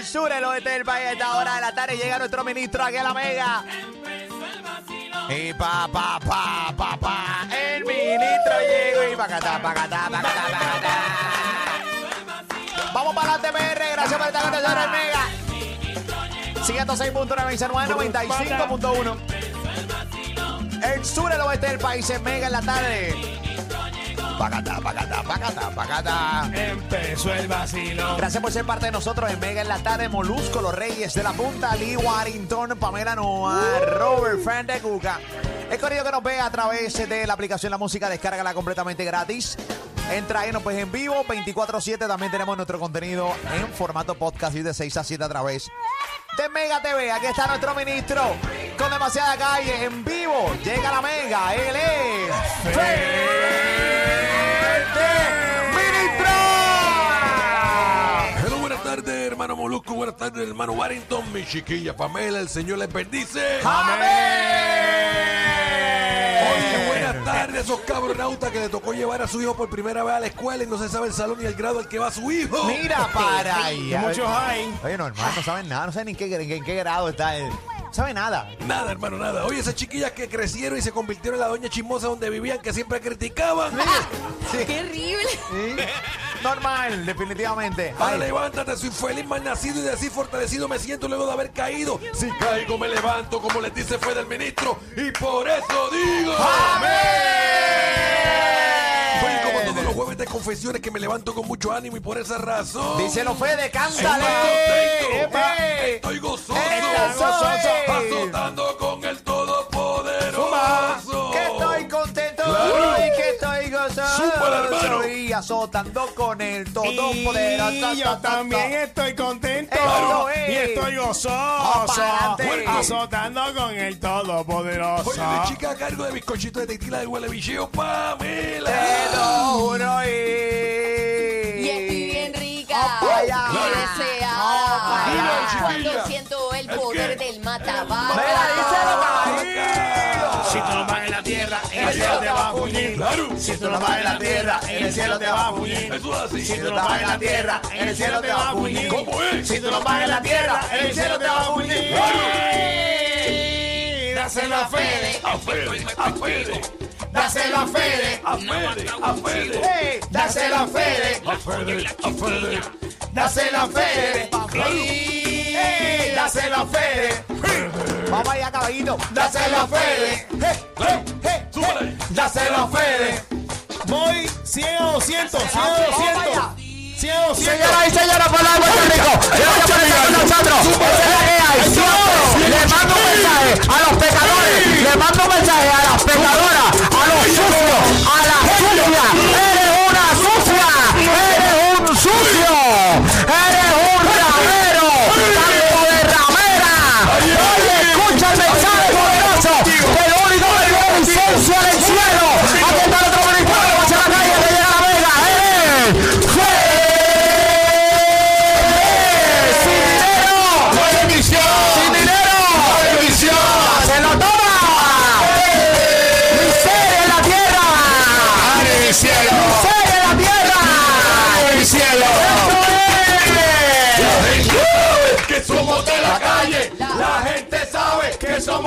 el sur, el oeste del país. A esta hora de la tarde llega nuestro ministro aquí a la Mega. Y pa, pa, pa, pa, pa. El ministro llegó y pacatá, pacatá, pacatá, pacatá. Vamos para adelante, PR. Gracias por estar con nosotros en Mega. 106.9, 95.1. El sur, el oeste del país en Mega en la tarde. Pacatá, pacatá, pacatá, pacatá. Empezó el vacilo. Gracias por ser parte de nosotros en Mega en la tarde. Molusco, los Reyes de la Punta, Lee Warrington, Pamela Noa, Robert Fan de Cuca. El corrido que nos ve a través de la aplicación La Música, descárgala completamente gratis. Entra ahí, pues en vivo, 24-7. También tenemos nuestro contenido en formato podcast y de 6 a 7 a través de Mega TV. Aquí está nuestro ministro con demasiada calle en vivo. Llega la Mega, él es. Hermano Molusco. Buenas tardes, hermano Warrington. Mi chiquilla Pamela, el Señor les bendice. Oye, buenas tardes, esos cabronautas que le tocó llevar a su hijo por primera vez a la escuela y no se sabe el salón ni el grado al que va su hijo. Mira para ahí. Muchos hay. Oye, normal, no saben nada, no saben qué, en qué grado está él. No sabe nada. Nada, hermano, nada. Oye, esas chiquillas que crecieron y se convirtieron en la doña chismosa donde vivían, que siempre criticaban. Sí. ¡Qué horrible! Sí. Normal, definitivamente. Ahora levántate, soy feliz, mal nacido y de así fortalecido me siento luego de haber caído. Si caigo, me levanto, como les dice fue del ministro, y por eso digo. Soy como todos los jueves de confesiones que me levanto con mucho ánimo y por esa razón. Díselo, Fede, Estoy cántale. contento, Epe. estoy gozoso, Está gozoso. azotando con azotando con el Y todopoderoso. yo también estoy contento. Y estoy gozoso. pa'lante. Azotando con el Todopoderoso. Oye, de chica a cargo de bizcochito de tequila del huele bicheo, Pamela. Te lo juro y... Y estoy bien rica. Y allá. Cuando siento el ¿El poder del Mira, matabaca. díselo. Si tú no vas en la tierra, en el cielo te va a puñir. Si tú no vas en la tierra, en el cielo te va a puñir. Si tú no vas en la tierra, en el cielo te va a puñir. ¿Cómo es? Si tú no vas en la tierra, en el cielo te va a puñir. Dáselo a Fede, A Fede, a Fede, dáselo a Fede, a Fede, a Fede. Dáselo a Fede, A Fede, a Fede. dáselo a Fede. Dáselo a Fede, Vamos allá, caballito. dáselo a Fede. Dáselo a Fede. Voy 100 a 200, 100 a Vamos 200. allá. 100 a 200. Señoras y señores, pueblo de Puerto Rico, gracias por estar con nosotros. Esa es la que hay. Siempre le mando un mensaje a los pecadores, le mando un mensaje a las pecadoras, a los sucios, a las sucias.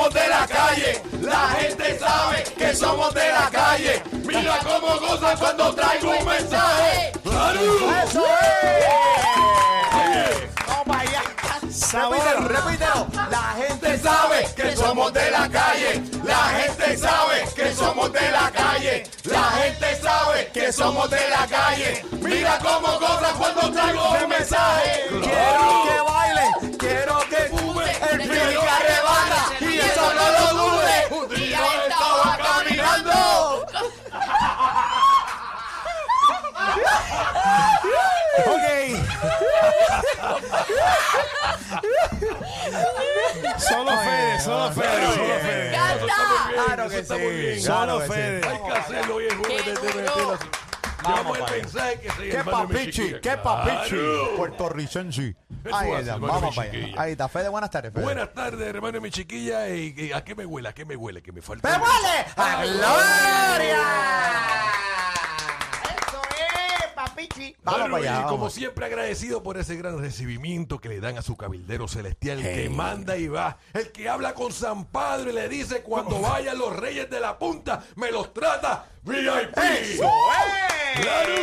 Somos de la calle. La gente sabe que somos de la calle. Mira cómo gozan cuando traigo un mensaje. ¡Claro! Eso es. Vamos para allá. Repítelo, repítelo. La gente sabe que somos de la calle. La gente sabe que somos de la calle. La gente sabe que somos de la calle. Mira cómo gozan cuando traigo un mensaje. Quiero que bailen, Fede, solo Fede, solo Fede. ¡Canta! Claro que Está muy bien. sí. Solo claro que sí. Fede. Hay que hacerlo hoy es jueves de Qué de- duro. de- Llevamos el allá. mensaje que se ¡Qué papichi! ¡Qué papichi! Puertorricense. Eso Ahí hace, está, hermano, vamos para allá. chiquilla. Ahí está, Fede, buenas tardes, Fede. Buenas tardes, hermano mi chiquilla. Y, y ¿A qué me huele? ¿A qué me huele? Que me falta. ¡Me huele a gloria! Y como siempre agradecido por ese gran recibimiento que le dan a su cabildero celestial, el que manda y va, el que habla con San Padre y le dice cuando vayan los reyes de la punta, me los trata VIP. ¡Eso! ¡Eh! Claro.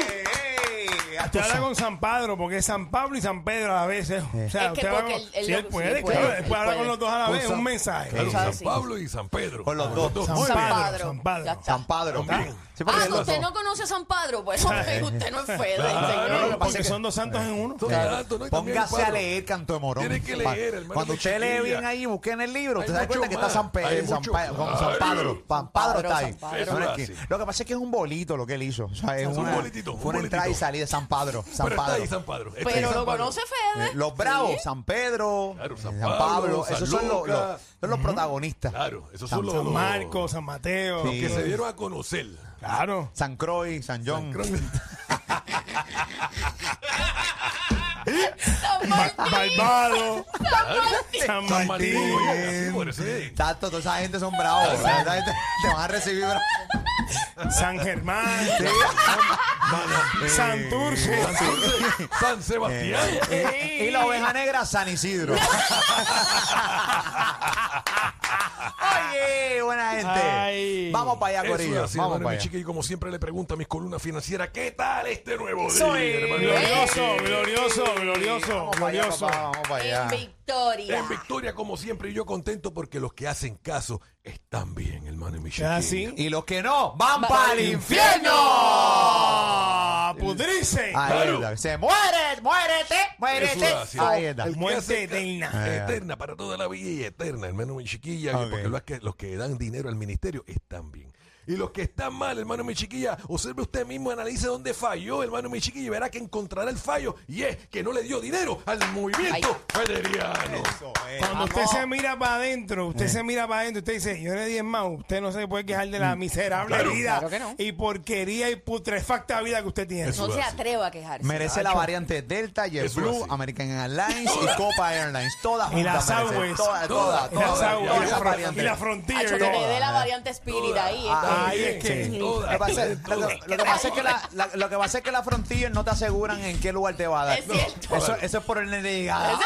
Usted habla con San Padre, porque es San Pablo y San Pedro a la vez. ¿eh? O sea, Es que usted habla porque con. él- él si lo- él sí, puede, claro, él él puede hablar puede. con los dos a la Con vez, San- un mensaje. Claro, San sí. Pablo y San Pedro. Con los dos. San San Padro. San Padro. Ya está. San Padre. También. Sí, porque Ah, los usted dos- no conoce a San Padro, pues usted no es Fede, Claro. señor. pasa Porque que- son dos santos en uno. Son santos, ¿no? Y también Póngase a leer Canto de Morón. Tiene que Pa- leer, hermano, Cuando usted lee bien ahí, busque en el libro, usted se da cuenta que está más. San Pedro, Hay San, mucho Pa- más. con San Padro está ahí. San Padro. Eso No, es es que- así. Lo que pasa es que es un bolito lo que él hizo. O sea, es Es un una, bolitito, un fue una entrada y bolitito. salida de San Padro. San Pero está Padro. ahí San. Está ahí Pero San lo conoce Eh, Fede. Los bravos, Sí. San Pedro, Claro, San San Pablo, Pablo, San esos son los, Lucas. los- son los protagonistas. Claro, esos San- son los, San los- Marcos, San Mateo. los que se dieron a conocer. Claro. San Croix, San John. San Ba- Martín. Barbado. San San Martín, Martín. oye, por eso. Exacto, toda esa gente son bravos. esa gente te van a recibir bravos. San Germán. San Turce. San Sebastián. Y la oveja negra, San Isidro. Oye, buena gente. Ay. Vamos para allá, Corillo. Vamos hermano, para mi allá. chica, y como siempre le pregunto a mis columnas financieras, ¿qué tal este nuevo día, hermano? Glorioso, glorioso, glorioso, Vamos para allá, glorioso. papá, vamos para allá. En victoria. En victoria, como siempre, y yo contento porque los que hacen caso están bien, hermano, y mi ¿Es chiquillo. así? Y los que no, van Va para el infierno. ¡Ah! ¡Pudrice! Ahí Claro. está. Se muere, muérete, Eso muérete. es así. Ahí está. Muerte eterna. Eterna, para toda la vida y eterna, hermano, mi chiquilla. Porque los que, los que dan dinero al ministerio están bien. Y los que están mal, hermano, mi chiquilla, observe usted mismo, analice dónde falló, hermano, mi chiquilla, y verá que encontrará el fallo. Y es que no le dio dinero al movimiento federiano. Eso, eh. Cuando usted se mira para adentro, usted se mira para adentro, usted dice, yo le di más, usted no se puede quejar de la miserable Claro. vida Claro que no. y porquería y putrefacta vida que usted tiene. Eso. No se atreva a quejarse. Merece la variante Delta, JetBlue, así. American Airlines y Copa Airlines. Todas Y las juntas merecen. Southwest. Todas, Todas, Y la todas. Sau- y todas la esas fron- variantes. y la Frontier. Que le ¿no? dé la variante Spirit ahí. Ah, Ahí es que- Sí, Lo todas, que pasa es- lo que- lo que pasa es que la, la- lo que pasa es que la Frontier no te aseguran en qué lugar te va a dar. Es cierto. Eso, eso es por el nene de llegada.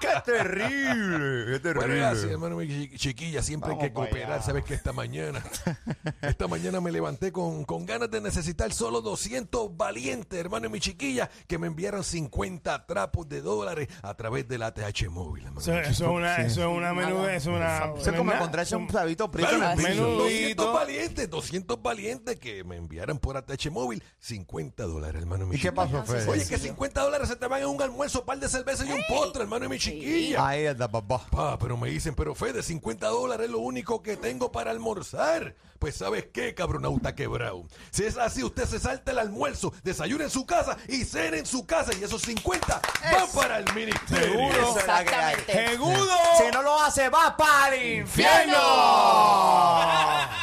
¡Qué terrible! ¡Qué Bueno, gracias, terrible! hermano, chiquilla. Siempre Vamos hay que cooperar. Sabes que esta mañana, esta mañana me levanté con, con ganas de necesitar solo 200 valientes, hermano, y mi chiquilla, que me enviaran 50 trapos de dólares a través del ATH móvil, hermano. Eso, eso es una, eso es una menuda, eso es una. Eso es como encontrarse un sabito prieto Claro, el piso. menú. 200 valientes, 200 valientes que me enviaran por ATH móvil 50 dólares, hermano. y mi ¿Y qué pasó, Fede? Oye, que 50 dólares se te van en un almuerzo, par de cerveza y un postre, hermano, y mi chiquilla. Ahí está, papá. Pa, pero me dicen, pero Fede, 50 dólares es lo único que tengo para almorzar. Pues ¿sabes qué, cabronauta quebrado? Si es así, usted se salta el almuerzo, desayuna en su casa y cena en su casa y esos 50 van para el ministerio. Seguro. Exactamente. ¡Segudo! Si no lo hace, va para el infierno.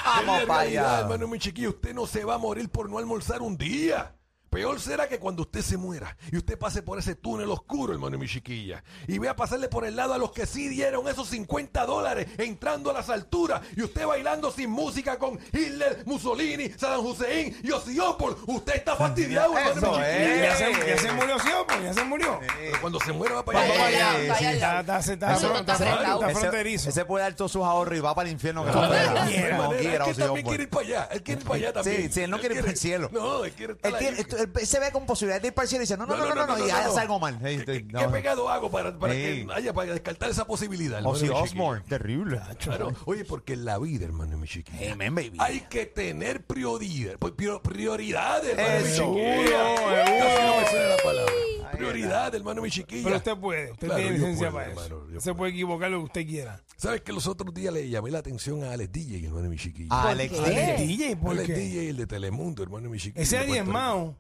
Vamos En para allá. hermano, mi chiquillo, usted no se va a morir por no almorzar un día. Peor será que cuando usted se muera y usted pase por ese túnel oscuro, hermano, mi chiquilla, y vea pasarle por el lado a los que sí dieron esos 50 dólares entrando a las alturas y usted bailando sin música con Hitler, Mussolini, Saddam Hussein y Osbourne. Usted está fastidiado, hermano, mi chiquilla. Ya se, ya se murió, ¿sí? pues, Ya se murió. Pero cuando se muera va para Vamos allá. sí, está sí, Está, lado. está, está, Eso no está, está está, cerrado. está fronterizo. Ese puede dar todo sus ahorros y va para el infierno. que quiera. No Ozzy también quiere ir para allá. Él quiere ir para allá también. Sí, sí, él no quiere ir para el cielo. No, él quiere estar Él, ahí. tiene- esto- él se ve con posibilidad de ir para el cielo y dice, no, no, no, no, no, y hace algo mal. Sí, ¿Qué, sí, qué- no. qué pegado hago para, para Sí. que haya para descartar esa posibilidad? hermano, Ozzy mi? Osbourne, terrible. Claro. Oye, porque en la vida, hermano, mi chiquillo. Amen, baby. Hay que tener prioridad, pues, prior- prioridades, hermano, mi Eso. chiquilla. Seguro, Casi no me sale la palabra. Prioridad, hermano, mi chiquilla. Pero usted puede, usted Claro, tiene licencia puedo, para eso. hermano, se puedo. puede equivocar lo que usted quiera. ¿Sabes que los otros días le llamé la atención a Alex DJ, hermano, mi chiquilla? Alex qué? DJ. DJ, ¿por Alex qué? DJ, el de Telemundo, hermano, mi chiquilla. Ese es diezmado.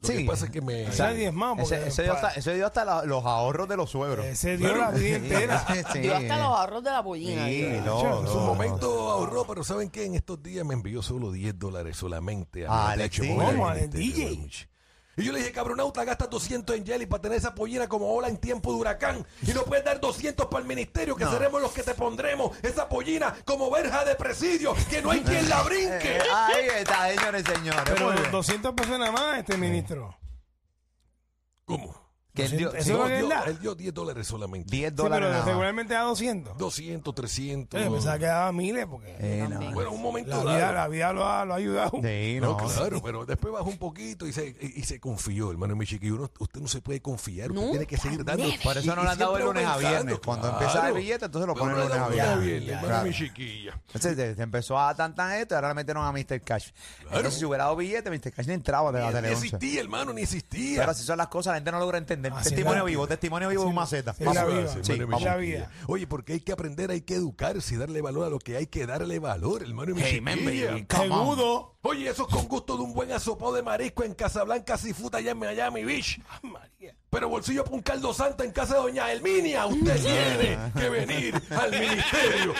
Lo que Sí. pasa es que me... Ese porque- Ese, ese dio hasta, ese dio hasta la- los ahorros de los suegros. Ese dio la vida entera. Sí. Dio hasta los ahorros de la pollina. Sí, no, En su no. momento ahorró, pero ¿saben qué? En estos días me envió solo 10 dólares solamente Ah, a Alex Alex DJ. ¿Cómo? ¿Alex DJ? Y yo le dije, cabronauta, gastas 200 en jelly para tener esa pollina como ola en tiempo de huracán. Y no puedes dar 200 para el ministerio, que seremos los que te pondremos esa pollina como verja de presidio, que no hay quien la brinque. Eh, ahí está, señores y señores. Pero Muy bien. 200 pesos nada más este ministro. ¿Cómo? Que él dio- Eso Sí, es lo no, que él dio- da. él dio 10 dólares solamente. 10 Sí, dólares. pero nada más. regularmente da 200. 200, 300. Eh, pensaba que daba miles porque Eh, no. Bueno, un momento la dado. vida, la vida lo, ha, lo ha ayudado. Sí, No, no. claro, pero después bajó un poquito y se, y, y se confió, hermano mi chiquillo. Uno- usted no se puede confiar, usted tiene que seguir dando. Por eso y- no y le han dado el siempre lunes a aumentando, viernes. Cuando claro. empieza el billete, entonces lo Pero ponen no lunes a dan lunes a viernes. viernes, hermano Claro. mi chiquilla. Entonces se, se empezó a tan tan esto y ahora le metieron a Mr. Cash. Entonces si hubiera dado billete, Mr. Cash ni entraba de la Ni tele 11. existía, hermano, ni existía. Pero así son las cosas, la gente no logra entender. Así testimonio es vivo, testimonio vivo es un maceta. sí, la vida. Sí, la vida. Oye, porque hay que aprender, hay que educarse y darle valor a lo que hay que darle valor, hermano mi Hey, man, baby, come on. Segudo. Oye, eso es con gusto de un buen asopado de marisco en Casablanca Seafood allá en Miami Beach. Pero bolsillo para un caldo santa en casa de doña Elminia. Usted tiene que venir al ministerio.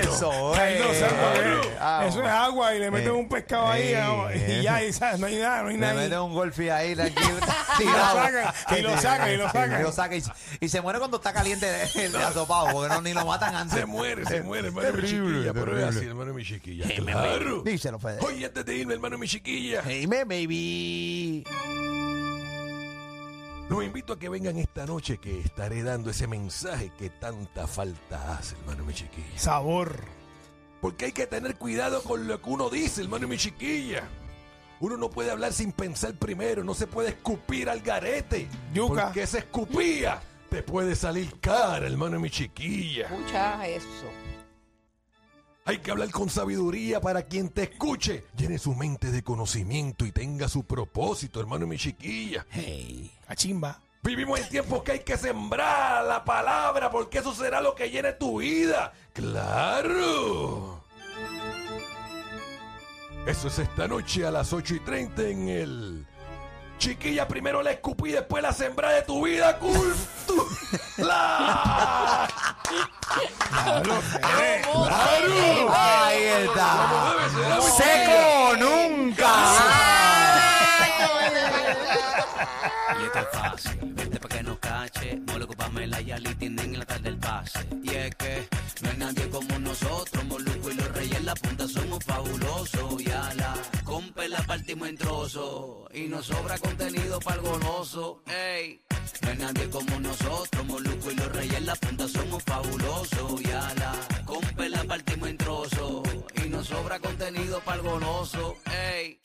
Eso, sea, eh. Ah, eso es agua y le meten Eh. un pescado ahí Eh. y ya, y, ¿sabes? no hay nada, no hay Le nada. mete ahí. un golpe ahí, tranquilo. Y lo sacan, y lo sacan, y lo sacan. Y lo saca y, y se muere cuando está caliente el de asopado, porque no, ni lo matan antes. Se muere, se muere, hermano mi Terrible, chiquilla. Pero es terrible. así, hermano mi chiquilla. Hey, Claro. Díselo, Fede. Oye, antes de irme, hermano mi chiquilla. Hey, me, baby. Los invito a que vengan esta noche que estaré dando ese mensaje que tanta falta hace, hermano mi chiquilla. Sabor. Porque hay que tener cuidado con lo que uno dice, hermano mi chiquilla. Uno no puede hablar sin pensar primero, no se puede escupir al garete. Yuca. Porque esa escupía te puede salir cara, hermano mi chiquilla. Escucha eso. Hay que hablar con sabiduría para quien te escuche. Llene su mente de conocimiento y tenga su propósito, hermano mi chiquilla. Hey. Cachimba. Vivimos en tiempos que hay que sembrar la palabra porque eso será lo que llene tu vida. ¡Claro! Eso es esta noche a las 8 y 30 en el... Chiquilla, primero la escupí, después la sembra de tu vida. ¡Cultura! Claro. ¡Claro! Ahí está. Seco nunca. Y esto es fácil, vente pa' que no cache. Moluco, Pamela y Ali tienen en la tarde del pase. Y es que no hay nadie partimos en trozos. Y nos sobra contenido para el goloso. Ey, no hay nadie como nosotros. Moluco y los reyes en la punta somos fabulosos. Y a la compa la partimos en trozos. Y nos sobra contenido para el goloso. Ey.